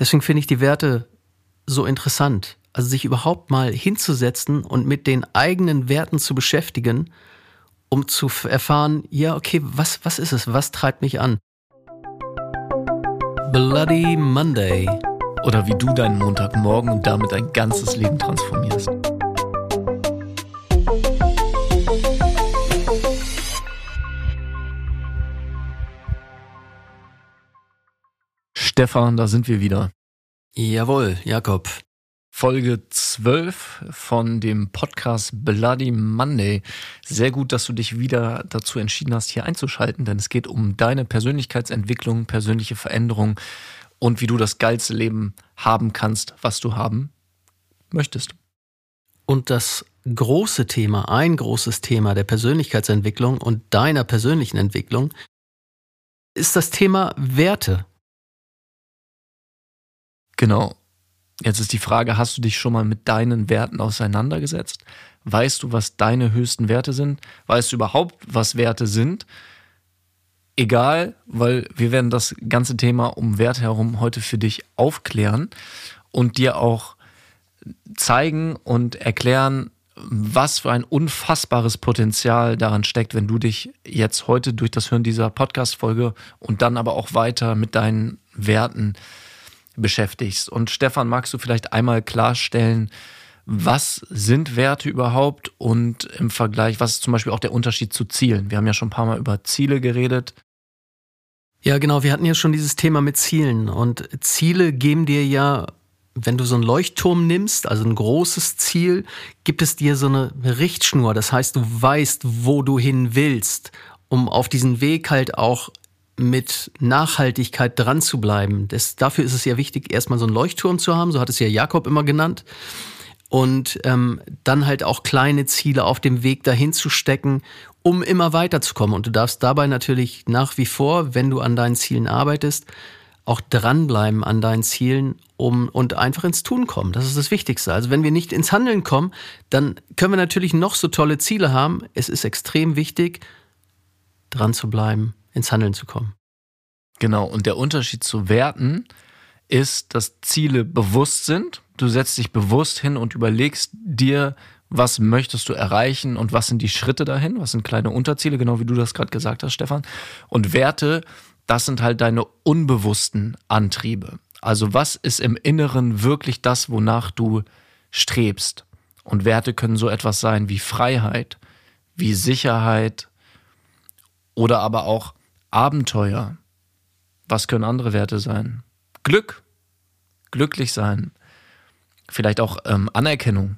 Deswegen finde ich die Werte so interessant. Also sich überhaupt mal hinzusetzen und mit den eigenen Werten zu beschäftigen, um zu erfahren, ja, okay, was, was ist es? Was treibt mich an? Bloody Monday. Oder wie du deinen Montagmorgen und damit dein ganzes Leben transformierst. Stefan, da sind wir wieder. Jawohl, Jakob. Folge 12 von dem Podcast Bloody Monday. Sehr gut, dass du dich wieder dazu entschieden hast, hier einzuschalten, denn es geht um deine Persönlichkeitsentwicklung, persönliche Veränderung und wie du das geilste Leben haben kannst, was du haben möchtest. Und das große Thema, ein großes Thema der Persönlichkeitsentwicklung und deiner persönlichen Entwicklung ist das Thema Werte. Genau. Jetzt ist die Frage, hast du dich schon mal mit deinen Werten auseinandergesetzt? Weißt du, was deine höchsten Werte sind? Weißt du überhaupt, was Werte sind? Egal, weil wir werden das ganze Thema um Werte herum heute für dich aufklären und dir auch zeigen und erklären, was für ein unfassbares Potenzial daran steckt, wenn du dich jetzt heute durch das Hören dieser Podcast-Folge und dann aber auch weiter mit deinen Werten beschäftigst. Und Stefan, magst du vielleicht einmal klarstellen, was sind Werte überhaupt und im Vergleich, was ist zum Beispiel auch der Unterschied zu Zielen? Wir haben ja schon ein paar Mal über Ziele geredet. Ja, genau, wir hatten ja schon dieses Thema mit Zielen und Ziele geben dir ja, wenn du so einen Leuchtturm nimmst, also ein großes Ziel, gibt es dir so eine Richtschnur. Das heißt, du weißt, wo du hin willst, um auf diesen Weg halt auch mit Nachhaltigkeit dran zu bleiben. Das, dafür ist es ja wichtig, erstmal so einen Leuchtturm zu haben, so hat es ja Jakob immer genannt. Und ähm, dann halt auch kleine Ziele auf dem Weg dahin zu stecken, um immer weiterzukommen. Und du darfst dabei natürlich nach wie vor, wenn du an deinen Zielen arbeitest, auch dranbleiben an deinen Zielen um, und einfach ins Tun kommen. Das ist das Wichtigste. Also wenn wir nicht ins Handeln kommen, dann können wir natürlich noch so tolle Ziele haben. Es ist extrem wichtig, dran zu bleiben, ins Handeln zu kommen. Genau, und der Unterschied zu Werten ist, dass Ziele bewusst sind. Du setzt dich bewusst hin und überlegst dir, was möchtest du erreichen und was sind die Schritte dahin, was sind kleine Unterziele, genau wie du das gerade gesagt hast, Stefan. Und Werte, das sind halt deine unbewussten Antriebe. Also was ist im Inneren wirklich das, wonach du strebst? Und Werte können so etwas sein wie Freiheit, wie Sicherheit oder aber auch Abenteuer. Was können andere Werte sein? Glück, glücklich sein, vielleicht auch ähm, Anerkennung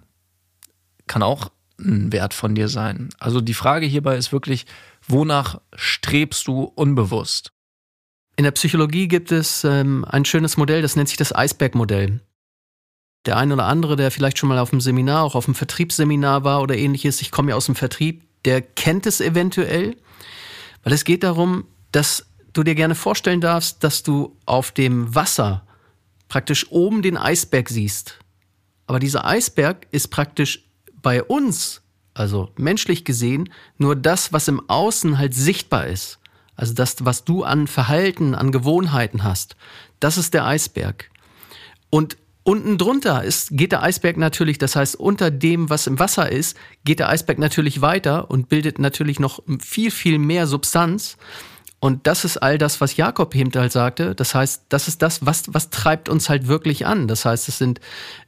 kann auch ein Wert von dir sein. Also die Frage hierbei ist wirklich, wonach strebst du unbewusst? In der Psychologie gibt es ähm, ein schönes Modell, das nennt sich das Eisbergmodell. Der eine oder andere, der vielleicht schon mal auf einem Seminar, auch auf einem Vertriebsseminar war oder ähnliches, ich komme ja aus dem Vertrieb, der kennt es eventuell, weil es geht darum, dass du dir gerne vorstellen darfst, dass du auf dem Wasser praktisch oben den Eisberg siehst. Aber dieser Eisberg ist praktisch bei uns, also menschlich gesehen, nur das, was im Außen halt sichtbar ist. Also das, was du an Verhalten, an Gewohnheiten hast. Das ist der Eisberg. Und unten drunter ist, geht der Eisberg natürlich, das heißt, unter dem, was im Wasser ist, geht der Eisberg natürlich weiter und bildet natürlich noch viel, viel mehr Substanz. Und das ist all das, was Jakob eben halt sagte. Das heißt, das ist das, was, was treibt uns halt wirklich an. Das heißt, es sind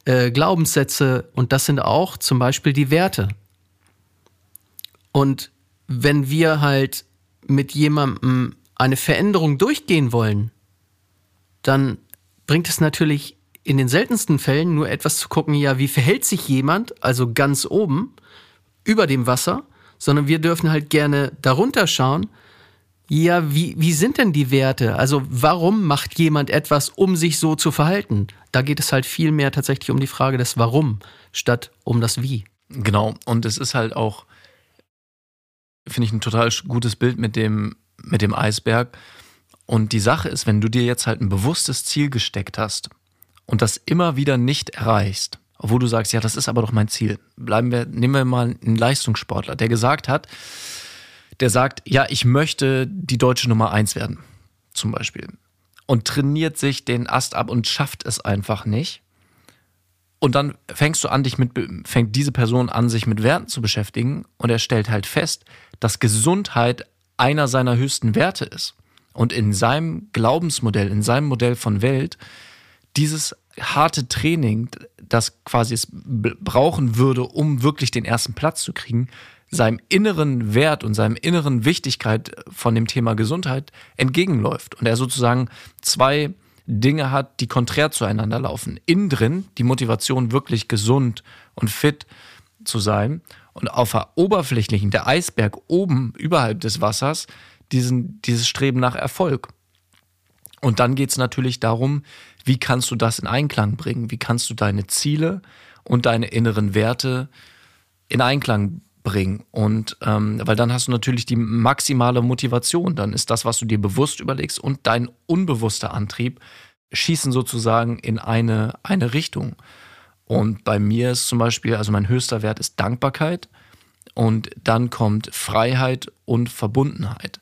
äh, Glaubenssätze und das sind auch zum Beispiel die Werte. Und wenn wir halt mit jemandem eine Veränderung durchgehen wollen, dann bringt es natürlich in den seltensten Fällen nur etwas zu gucken, ja, wie verhält sich jemand, also ganz oben, über dem Wasser, sondern wir dürfen halt gerne darunter schauen, ja, wie, wie sind denn die Werte? Also warum macht jemand etwas, um sich so zu verhalten? Da geht es halt viel mehr tatsächlich um die Frage des Warum statt um das Wie. Genau, und es ist halt auch, finde ich, ein total gutes Bild mit dem, mit dem Eisberg. Und die Sache ist, wenn du dir jetzt halt ein bewusstes Ziel gesteckt hast und das immer wieder nicht erreichst, obwohl du sagst, ja, das ist aber doch mein Ziel. Bleiben wir, nehmen wir mal einen Leistungssportler, der gesagt hat, der sagt, ja, ich möchte die deutsche Nummer eins werden, zum Beispiel. und trainiert sich den Ast ab und schafft es einfach nicht. Und dann fängst du an, dich mit, fängt diese Person an, sich mit Werten zu beschäftigen und er stellt halt fest, dass Gesundheit einer seiner höchsten Werte ist. Und in seinem Glaubensmodell, in seinem Modell von Welt, dieses harte Training, das quasi es brauchen würde, um wirklich den ersten Platz zu kriegen, seinem inneren Wert und seinem inneren Wichtigkeit von dem Thema Gesundheit entgegenläuft. Und er sozusagen zwei Dinge hat, die konträr zueinander laufen. Innen drin die Motivation, wirklich gesund und fit zu sein. Und auf der oberflächlichen, der Eisberg oben, überhalb des Wassers, diesen, dieses Streben nach Erfolg. Und dann geht es natürlich darum, wie kannst du das in Einklang bringen? Wie kannst du deine Ziele und deine inneren Werte in Einklang bringen? Und ähm, weil dann hast du natürlich die maximale Motivation. Dann ist das, was du dir bewusst überlegst und dein unbewusster Antrieb schießen sozusagen in eine, eine Richtung. Und bei mir ist zum Beispiel, also mein höchster Wert ist Dankbarkeit und dann kommt Freiheit und Verbundenheit.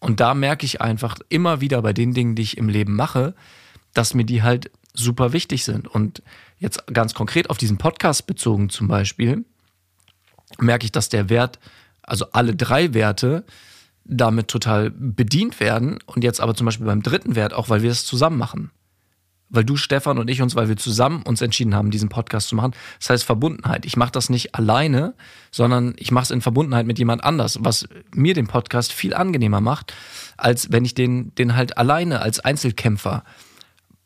Und da merke ich einfach immer wieder bei den Dingen, die ich im Leben mache, dass mir die halt super wichtig sind. Und jetzt ganz konkret auf diesen Podcast bezogen zum Beispiel, merke ich, dass der Wert, also alle drei Werte, damit total bedient werden. Und jetzt aber zum Beispiel beim dritten Wert auch, weil wir es zusammen machen weil du, Stefan und ich uns, weil wir zusammen uns entschieden haben, diesen Podcast zu machen. Das heißt Verbundenheit. Ich mache das nicht alleine, sondern ich mache es in Verbundenheit mit jemand anders, was mir den Podcast viel angenehmer macht, als wenn ich den, den halt alleine als Einzelkämpfer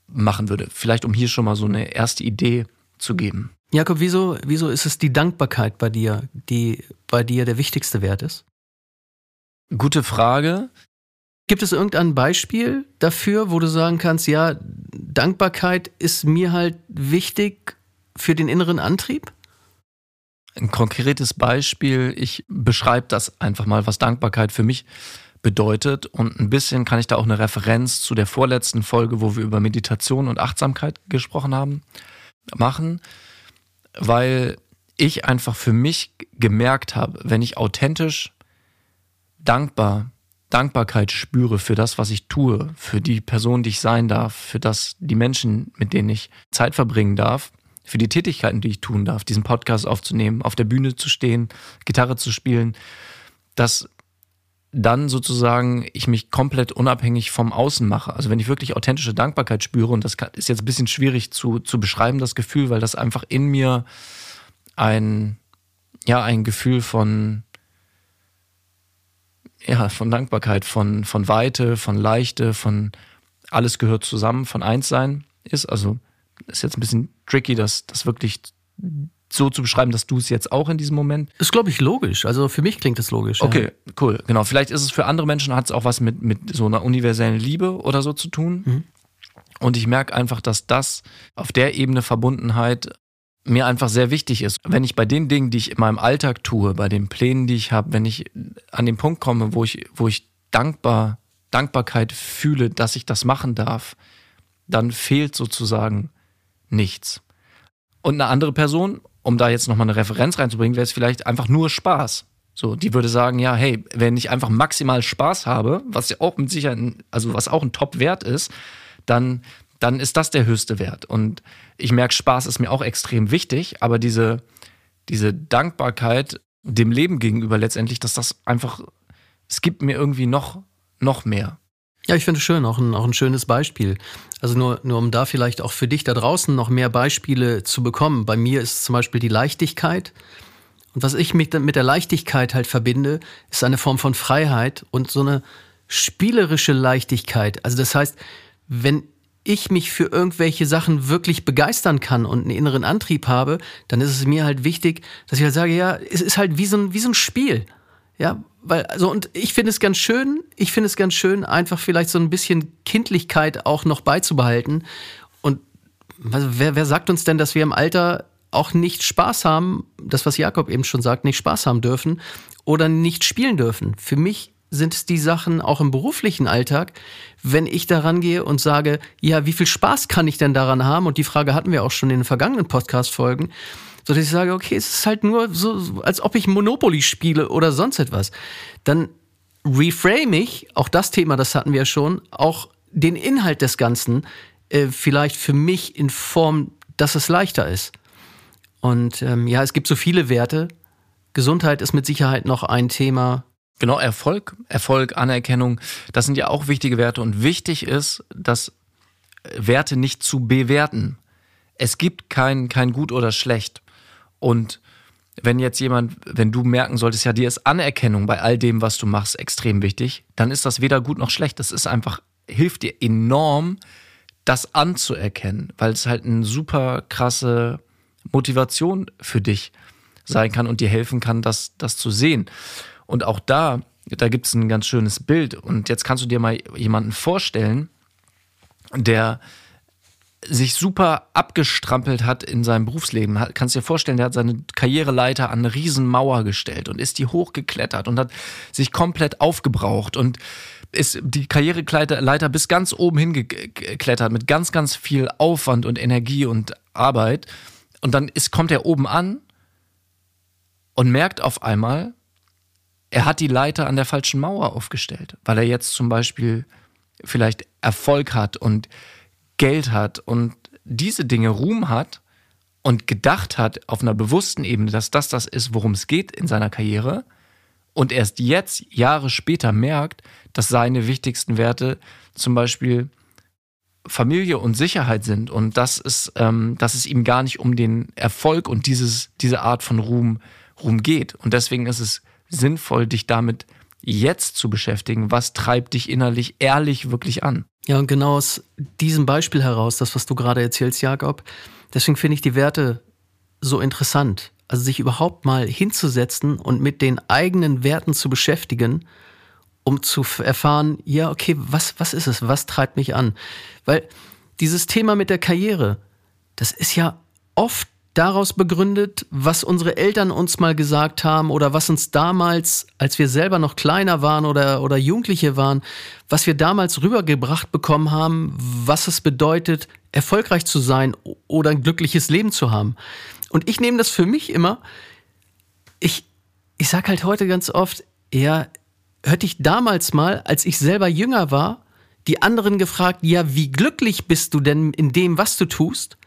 machen würde. Vielleicht um hier schon mal so eine erste Idee zu geben. Jakob, wieso, wieso ist es die Dankbarkeit bei dir, die bei dir der wichtigste Wert ist? Gute Frage. Gibt es irgendein Beispiel dafür, wo du sagen kannst, ja, Dankbarkeit ist mir halt wichtig für den inneren Antrieb? Ein konkretes Beispiel, ich beschreibe das einfach mal, was Dankbarkeit für mich bedeutet. Und ein bisschen kann ich da auch eine Referenz zu der vorletzten Folge, wo wir über Meditation und Achtsamkeit gesprochen haben, machen, weil ich einfach für mich gemerkt habe, wenn ich authentisch dankbar Dankbarkeit spüre für das, was ich tue, für die Person, die ich sein darf, für das, die Menschen, mit denen ich Zeit verbringen darf, für die Tätigkeiten, die ich tun darf, diesen Podcast aufzunehmen, auf der Bühne zu stehen, Gitarre zu spielen, dass dann sozusagen ich mich komplett unabhängig vom Außen mache. Also wenn ich wirklich authentische Dankbarkeit spüre, und das ist jetzt ein bisschen schwierig zu, zu beschreiben, das Gefühl, weil das einfach in mir ein, ja, ein Gefühl von, ja, von Dankbarkeit, von, von Weite, von Leichte, von alles gehört zusammen, von Einssein ist. Also ist jetzt ein bisschen tricky, das, das wirklich so zu beschreiben, dass du es jetzt auch in diesem Moment. Ist, glaube ich, logisch. Also für mich klingt es logisch. Okay, ja. cool. Genau. Vielleicht ist es für andere Menschen, hat es auch was mit, mit so einer universellen Liebe oder so zu tun. Mhm. Und ich merke einfach, dass das auf der Ebene Verbundenheit mir einfach sehr wichtig ist. Wenn ich bei den Dingen, die ich in meinem Alltag tue, bei den Plänen, die ich habe, wenn ich an den Punkt komme, wo ich, wo ich dankbar, Dankbarkeit fühle, dass ich das machen darf, dann fehlt sozusagen nichts. Und eine andere Person, um da jetzt nochmal eine Referenz reinzubringen, wäre es vielleicht einfach nur Spaß. So, die würde sagen, ja, hey, wenn ich einfach maximal Spaß habe, was ja auch mit Sicherheit, also was auch ein Top-Wert ist, dann dann ist das der höchste Wert. Und ich merke, Spaß ist mir auch extrem wichtig, aber diese, diese Dankbarkeit dem Leben gegenüber letztendlich, dass das einfach, es gibt mir irgendwie noch, noch mehr. Ja, ich finde es schön, auch ein, auch ein schönes Beispiel. Also nur, nur um da vielleicht auch für dich da draußen noch mehr Beispiele zu bekommen. Bei mir ist zum Beispiel die Leichtigkeit. Und was ich mit, mit der Leichtigkeit halt verbinde, ist eine Form von Freiheit und so eine spielerische Leichtigkeit. Also das heißt, wenn ich mich für irgendwelche Sachen wirklich begeistern kann und einen inneren Antrieb habe, dann ist es mir halt wichtig, dass ich halt sage, ja, es ist halt wie so ein, wie so ein Spiel. Ja, weil, also, und ich finde es ganz schön, ich finde es ganz schön, einfach vielleicht so ein bisschen Kindlichkeit auch noch beizubehalten. Und also, wer, wer sagt uns denn, dass wir im Alter auch nicht Spaß haben, das, was Jakob eben schon sagt, nicht Spaß haben dürfen oder nicht spielen dürfen? Für mich sind es die Sachen auch im beruflichen Alltag, wenn ich daran gehe und sage, ja, wie viel Spaß kann ich denn daran haben? Und die Frage hatten wir auch schon in den vergangenen Podcast-Folgen, so dass ich sage, okay, es ist halt nur so, als ob ich Monopoly spiele oder sonst etwas. Dann reframe ich, auch das Thema, das hatten wir schon, auch den Inhalt des Ganzen äh, vielleicht für mich in Form, dass es leichter ist. Und ähm, ja, es gibt so viele Werte. Gesundheit ist mit Sicherheit noch ein Thema. Genau, Erfolg, Erfolg, Anerkennung, das sind ja auch wichtige Werte. Und wichtig ist, dass Werte nicht zu bewerten. Es gibt kein, kein gut oder schlecht. Und wenn jetzt jemand, wenn du merken solltest, ja, dir ist Anerkennung bei all dem, was du machst, extrem wichtig, dann ist das weder gut noch schlecht. Das ist einfach, hilft dir enorm, das anzuerkennen, weil es halt eine super krasse Motivation für dich sein kann und dir helfen kann, das, das zu sehen. Und auch da, da gibt es ein ganz schönes Bild. Und jetzt kannst du dir mal jemanden vorstellen, der sich super abgestrampelt hat in seinem Berufsleben. Kannst dir vorstellen, der hat seine Karriereleiter an eine Riesenmauer gestellt und ist die hochgeklettert und hat sich komplett aufgebraucht und ist die Karriereleiter bis ganz oben hingeklettert mit ganz, ganz viel Aufwand und Energie und Arbeit. Und dann ist, kommt er oben an und merkt auf einmal, er hat die Leiter an der falschen Mauer aufgestellt, weil er jetzt zum Beispiel vielleicht Erfolg hat und Geld hat und diese Dinge Ruhm hat und gedacht hat auf einer bewussten Ebene, dass das das ist, worum es geht in seiner Karriere und erst jetzt, Jahre später, merkt, dass seine wichtigsten Werte zum Beispiel Familie und Sicherheit sind und dass es, ähm, dass es ihm gar nicht um den Erfolg und dieses, diese Art von Ruhm, Ruhm geht. Und deswegen ist es sinnvoll, dich damit jetzt zu beschäftigen. Was treibt dich innerlich ehrlich wirklich an? Ja, und genau aus diesem Beispiel heraus, das, was du gerade erzählst, Jakob, deswegen finde ich die Werte so interessant. Also sich überhaupt mal hinzusetzen und mit den eigenen Werten zu beschäftigen, um zu erfahren, ja, okay, was, was ist es? Was treibt mich an? Weil dieses Thema mit der Karriere, das ist ja oft daraus begründet, was unsere Eltern uns mal gesagt haben oder was uns damals, als wir selber noch kleiner waren oder, oder Jugendliche waren, was wir damals rübergebracht bekommen haben, was es bedeutet, erfolgreich zu sein oder ein glückliches Leben zu haben. Und ich nehme das für mich immer, ich, ich sag halt heute ganz oft, ja, hörte ich damals mal, als ich selber jünger war, die anderen gefragt, ja, wie glücklich bist du denn in dem, was du tust?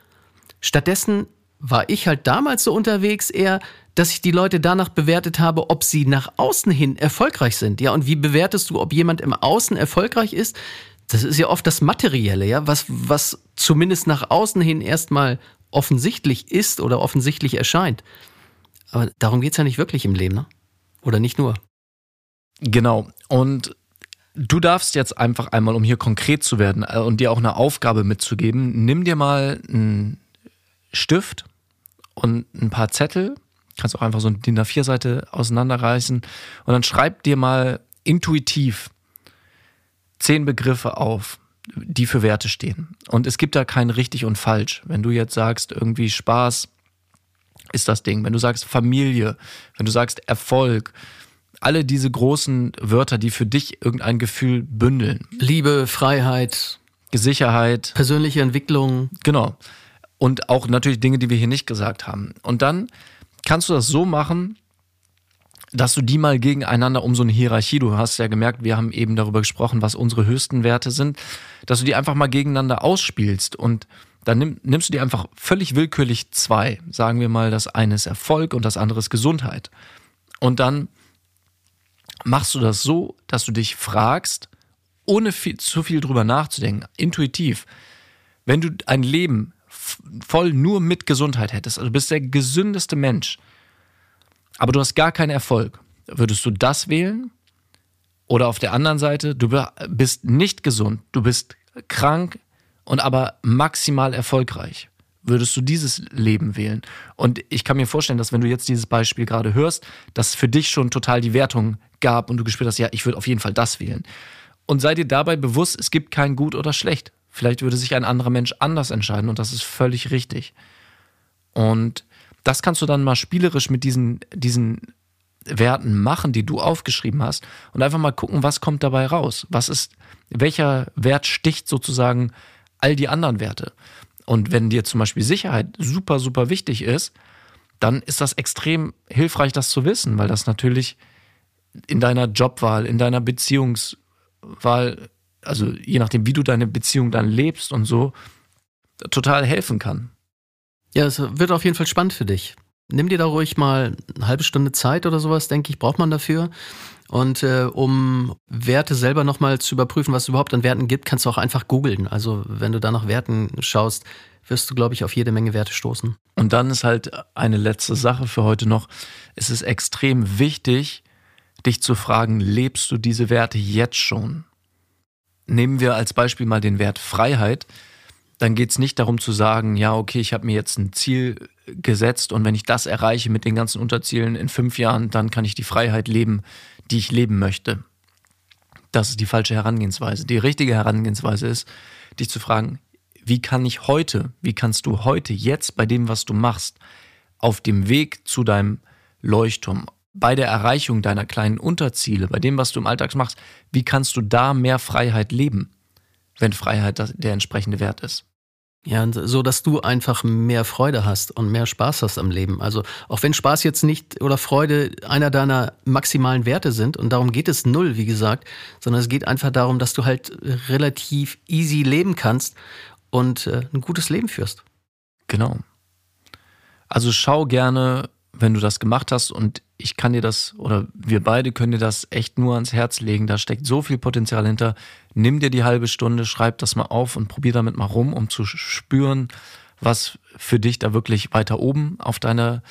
Stattdessen war ich halt damals so unterwegs eher, dass ich die Leute danach bewertet habe, ob sie nach außen hin erfolgreich sind. Ja, und wie bewertest du, ob jemand im Außen erfolgreich ist? Das ist ja oft das Materielle, ja, was, was zumindest nach außen hin erstmal offensichtlich ist oder offensichtlich erscheint. Aber darum geht es ja nicht wirklich im Leben, ne? Oder nicht nur. Genau. Und du darfst jetzt einfach einmal, um hier konkret zu werden äh, und dir auch eine Aufgabe mitzugeben, nimm dir mal einen Stift und ein paar Zettel. Kannst auch einfach so eine DIN A4-Seite auseinanderreißen und dann schreib dir mal intuitiv zehn Begriffe auf, die für Werte stehen. Und es gibt da kein richtig und falsch. Wenn du jetzt sagst, irgendwie Spaß ist das Ding, wenn du sagst Familie, wenn du sagst Erfolg, alle diese großen Wörter, die für dich irgendein Gefühl bündeln. Liebe, Freiheit, Sicherheit, persönliche Entwicklung. Genau. Und auch natürlich Dinge, die wir hier nicht gesagt haben. Und dann kannst du das so machen, dass du die mal gegeneinander um so eine Hierarchie, du hast ja gemerkt, wir haben eben darüber gesprochen, was unsere höchsten Werte sind, dass du die einfach mal gegeneinander ausspielst und dann nimm, nimmst du dir einfach völlig willkürlich zwei. Sagen wir mal, das eine ist Erfolg und das andere ist Gesundheit. Und dann machst du das so, dass du dich fragst, ohne viel, zu viel drüber nachzudenken, intuitiv, wenn du ein Leben voll nur mit Gesundheit hättest, also du bist der gesündeste Mensch, aber du hast gar keinen Erfolg, würdest du das wählen? Oder auf der anderen Seite, du bist nicht gesund, du bist krank und aber maximal erfolgreich. Würdest du dieses Leben wählen? Und ich kann mir vorstellen, dass wenn du jetzt dieses Beispiel gerade hörst, dass für dich schon total die Wertung gab und du gespürt hast, ja, ich würde auf jeden Fall das wählen. Und sei dir dabei bewusst, es gibt kein gut oder schlecht. Vielleicht würde sich ein anderer Mensch anders entscheiden und das ist völlig richtig. Und das kannst du dann mal spielerisch mit diesen, diesen Werten machen, die du aufgeschrieben hast und einfach mal gucken, was kommt dabei raus. Was ist, welcher Wert sticht sozusagen all die anderen Werte? Und wenn dir zum Beispiel Sicherheit super, super wichtig ist, dann ist das extrem hilfreich, das zu wissen, weil das natürlich in deiner Jobwahl, in deiner Beziehungswahl also je nachdem, wie du deine Beziehung dann lebst und so, total helfen kann. Ja, es wird auf jeden Fall spannend für dich. Nimm dir da ruhig mal eine halbe Stunde Zeit oder sowas, denke ich, braucht man dafür. Und äh, um Werte selber nochmal zu überprüfen, was es überhaupt an Werten gibt, kannst du auch einfach googeln. Also wenn du da nach Werten schaust, wirst du, glaube ich, auf jede Menge Werte stoßen. Und dann ist halt eine letzte Sache für heute noch. Es ist extrem wichtig, dich zu fragen, lebst du diese Werte jetzt schon? Nehmen wir als Beispiel mal den Wert Freiheit. Dann geht es nicht darum zu sagen, ja, okay, ich habe mir jetzt ein Ziel gesetzt und wenn ich das erreiche mit den ganzen Unterzielen in fünf Jahren, dann kann ich die Freiheit leben, die ich leben möchte. Das ist die falsche Herangehensweise. Die richtige Herangehensweise ist, dich zu fragen, wie kann ich heute, wie kannst du heute, jetzt bei dem, was du machst, auf dem Weg zu deinem Leuchtturm, bei der Erreichung deiner kleinen Unterziele, bei dem, was du im Alltag machst, wie kannst du da mehr Freiheit leben, wenn Freiheit der entsprechende Wert ist? Ja, so dass du einfach mehr Freude hast und mehr Spaß hast am Leben. Also auch wenn Spaß jetzt nicht oder Freude einer deiner maximalen Werte sind und darum geht es null, wie gesagt, sondern es geht einfach darum, dass du halt relativ easy leben kannst und äh, ein gutes Leben führst. Genau. Also schau gerne, wenn du das gemacht hast und ich kann dir das oder wir beide können dir das echt nur ans Herz legen. Da steckt so viel Potenzial hinter. Nimm dir die halbe Stunde, schreib das mal auf und probier damit mal rum, um zu spüren, was für dich da wirklich weiter oben auf deiner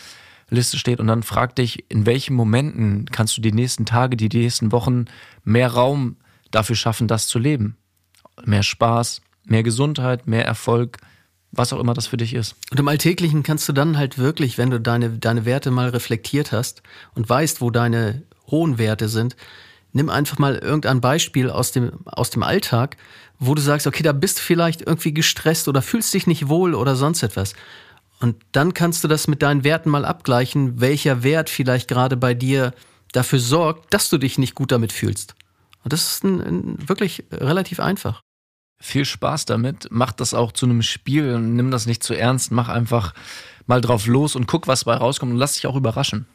Liste steht. Und dann frag dich, in welchen Momenten kannst du die nächsten Tage, die nächsten Wochen mehr Raum dafür schaffen, das zu leben. Mehr Spaß, mehr Gesundheit, mehr Erfolg, was auch immer das für dich ist. Und im Alltäglichen kannst du dann halt wirklich, wenn du deine, deine Werte mal reflektiert hast und weißt, wo deine hohen Werte sind, nimm einfach mal irgendein Beispiel aus dem, aus dem Alltag, wo du sagst, okay, da bist du vielleicht irgendwie gestresst oder fühlst dich nicht wohl oder sonst etwas. Und dann kannst du das mit deinen Werten mal abgleichen, welcher Wert vielleicht gerade bei dir dafür sorgt, dass du dich nicht gut damit fühlst. Und das ist ein, ein wirklich relativ einfach viel Spaß damit. Mach das auch zu einem Spiel nimm das nicht zu ernst. Mach einfach mal drauf los und guck, was dabei rauskommt und lass dich auch überraschen.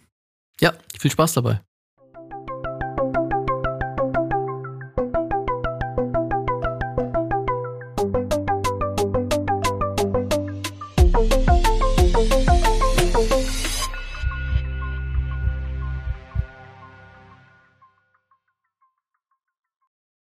Ja, viel Spaß dabei.